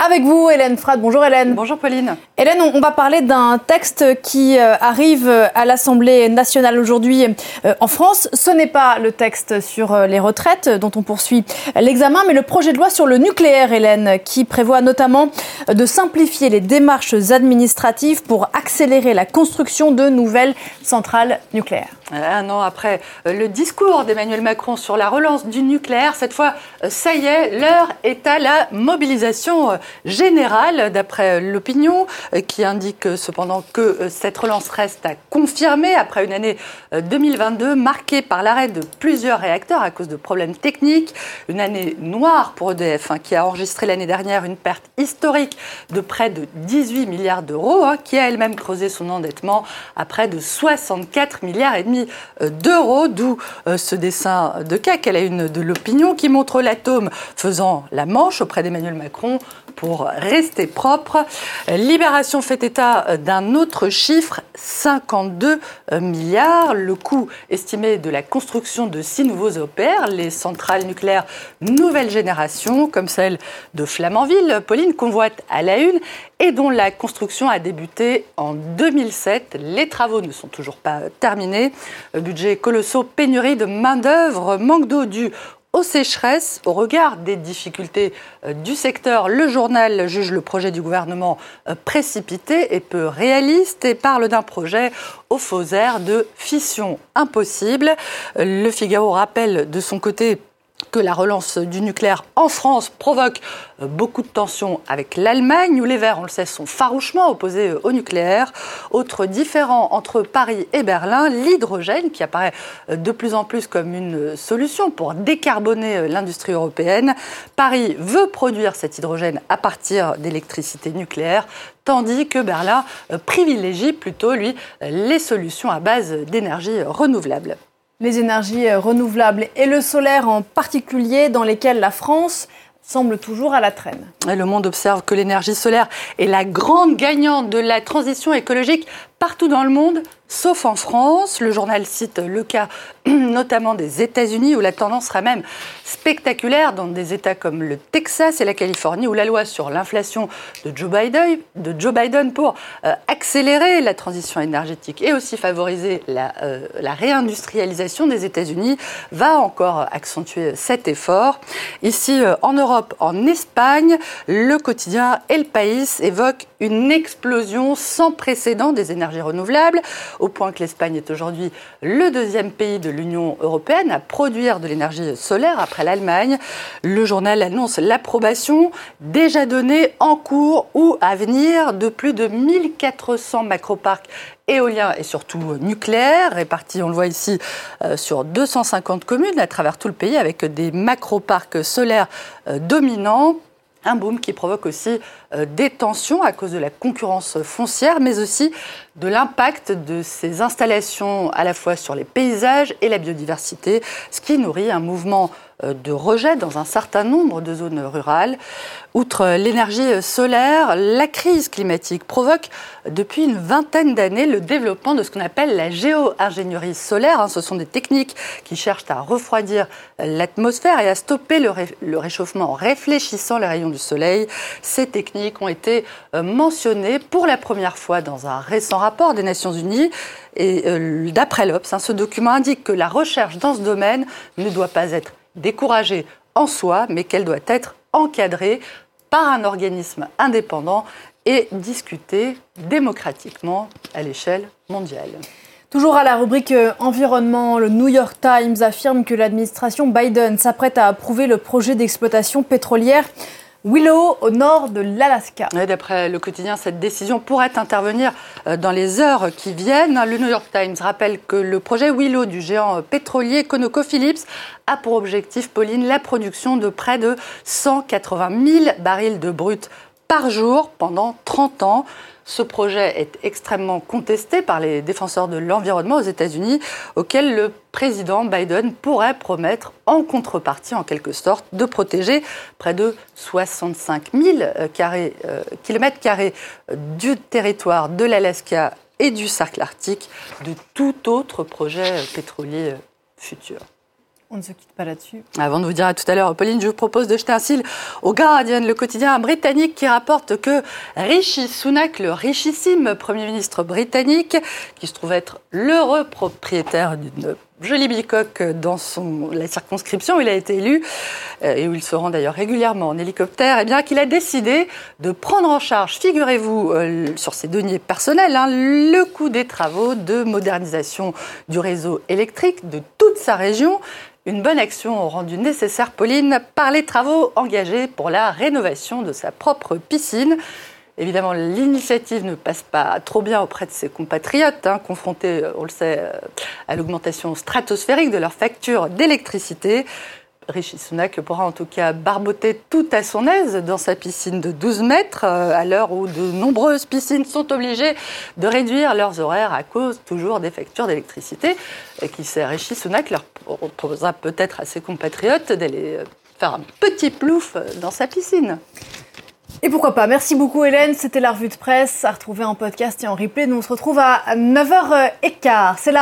Avec vous, Hélène Frad. Bonjour Hélène. Bonjour Pauline. Hélène, on va parler d'un texte qui euh, arrive à l'Assemblée nationale aujourd'hui euh, en France. Ce n'est pas le texte sur euh, les retraites dont on poursuit l'examen, mais le projet de loi sur le nucléaire, Hélène, qui prévoit notamment de simplifier les démarches administratives pour accélérer la construction de nouvelles centrales nucléaires. Un an après le discours d'Emmanuel Macron sur la relance du nucléaire, cette fois, ça y est, l'heure est à la mobilisation générale, d'après l'opinion, qui indique cependant que cette relance reste à confirmer après une année 2022 marquée par l'arrêt de plusieurs réacteurs à cause de problèmes techniques, une année noire pour EDF, hein, qui a enregistré l'année dernière une perte historique de près de 18 milliards d'euros, hein, qui a elle-même creusé son endettement à près de 64 milliards et demi euh, d'euros, d'où euh, ce dessin de CAC Elle a une de l'opinion qui montre l'atome faisant la manche auprès d'Emmanuel Macron pour rester propre. Libération fait état d'un autre chiffre, 52 milliards. Le coût estimé de la construction de six nouveaux EPR, les centrales nucléaires nouvelle génération, comme celle de Flamanville, Pauline convoite à la une, et dont la construction a débuté en 2007. Les travaux ne sont toujours pas terminés. Budget colossaux, pénurie de main-d'œuvre, manque d'eau dû aux sécheresses. Au regard des difficultés euh, du secteur, le journal juge le projet du gouvernement euh, précipité et peu réaliste et parle d'un projet au faux air de fission impossible. Le Figaro rappelle de son côté que la relance du nucléaire en France provoque euh, beaucoup de tensions avec l'Allemagne, où les Verts, on le sait, sont farouchement opposés euh, au nucléaire. Autre différent entre Paris et Berlin, l'hydrogène, qui apparaît euh, de plus en plus comme une solution pour décarboner l'industrie européenne. Paris veut produire cet hydrogène à partir d'électricité nucléaire, tandis que Berlin privilégie plutôt, lui, les solutions à base d'énergie renouvelable les énergies euh, renouvelables et le solaire en particulier, dans lesquels la France semble toujours à la traîne. Le monde observe que l'énergie solaire est la grande gagnante de la transition écologique partout dans le monde, sauf en France. Le journal cite le cas notamment des États-Unis, où la tendance sera même spectaculaire dans des États comme le Texas et la Californie, où la loi sur l'inflation de Joe Biden, pour euh, accélérer la transition énergétique et aussi favoriser la, euh, la réindustrialisation des États-Unis va encore accentuer cet effort. Ici, euh, en Europe, en Espagne, le quotidien El País évoque une explosion sans précédent des énergies renouvelables, au point que l'Espagne est aujourd'hui le deuxième pays de l'Union européenne à produire de l'énergie solaire après l'Allemagne. Le journal annonce l'approbation déjà donnée en cours ou à venir de plus de 1400 macroparcs éoliens et surtout nucléaires, répartis, on le voit ici, euh, sur 250 communes à travers tout le pays, avec des macroparcs solaires euh, dominants un boom qui provoque aussi euh, des tensions à cause de la concurrence foncière, mais aussi de l'impact de ces installations à la fois sur les paysages et la biodiversité, ce qui nourrit un mouvement euh, de rejet dans un certain nombre de zones rurales. Outre l'énergie solaire, la crise climatique provoque depuis une vingtaine d'années le développement de ce qu'on appelle la géo-ingénierie solaire. Hein. Ce sont des techniques qui cherchent à refroidir l'atmosphère et à stopper le, réchauffement en réfléchissant les rayons du soleil. Ces techniques ont été euh, mentionnées pour la première fois dans un récent rapport des Nations Unies. Et euh, d'après l'Obs, hein, ce document indique que la recherche dans ce domaine ne doit pas être découragée en soi, mais qu'elle doit être encadrée par un organisme indépendant et discutée démocratiquement à l'échelle mondiale. Toujours à la rubrique euh, environnement, le New York Times affirme que l'administration Biden s'apprête à approuver le projet d'exploitation pétrolière Willow, au nord de l'Alaska. D'après le quotidien, cette décision pourrait intervenir euh, dans les heures qui viennent. Le New York Times rappelle que le projet Willow du géant pétrolier ConocoPhillips a pour objectif, Pauline, la production de près de 180 000 barils de brut par jour pendant 30 ans. Ce projet est extrêmement contesté par les défenseurs de l'environnement aux États-Unis, auquel le président Biden pourrait promettre en contrepartie, en quelque sorte, de protéger près de 65 000 euh, euh, carrés du territoire de l'Alaska et du cercle arctique de tout autre projet pétrolier futur. On ne se quitte pas là-dessus. Avant de vous dire à tout à l'heure, Pauline, je vous propose de jeter un cil au Guardian, le quotidien britannique qui rapporte que Rishi Sunak, le richissime Premier ministre britannique, qui se trouve être l'heureux propriétaire d'une jolie bicoque dans son, la circonscription où il a été élu, euh, et où il se rend d'ailleurs régulièrement en hélicoptère, eh bien qu'il a décidé de prendre en charge, figurez-vous, euh, sur ses deniers personnels, hein, le coût des travaux de modernisation du réseau électrique de toute sa région. Une bonne action rendue nécessaire, Pauline, par les travaux engagés pour la rénovation de sa propre piscine. Évidemment, l'initiative ne passe pas trop bien auprès de ses compatriotes, hein, confrontés, on le sait, euh, à l'augmentation stratosphérique de leurs factures d'électricité. Rishi Sunak pourra en tout cas barboter tout à son aise dans sa piscine de 12 mètres, euh, à l'heure où de nombreuses piscines sont obligées de réduire leurs horaires à cause toujours des factures d'électricité. Et qui sait, Rishi Sunak leur proposera peut-être à ses compatriotes d'aller euh, faire un petit plouf dans sa piscine. Et pourquoi pas Merci beaucoup Hélène, c'était la revue de presse à retrouver en podcast et en replay. Nous on se retrouve à 9h15. C'est la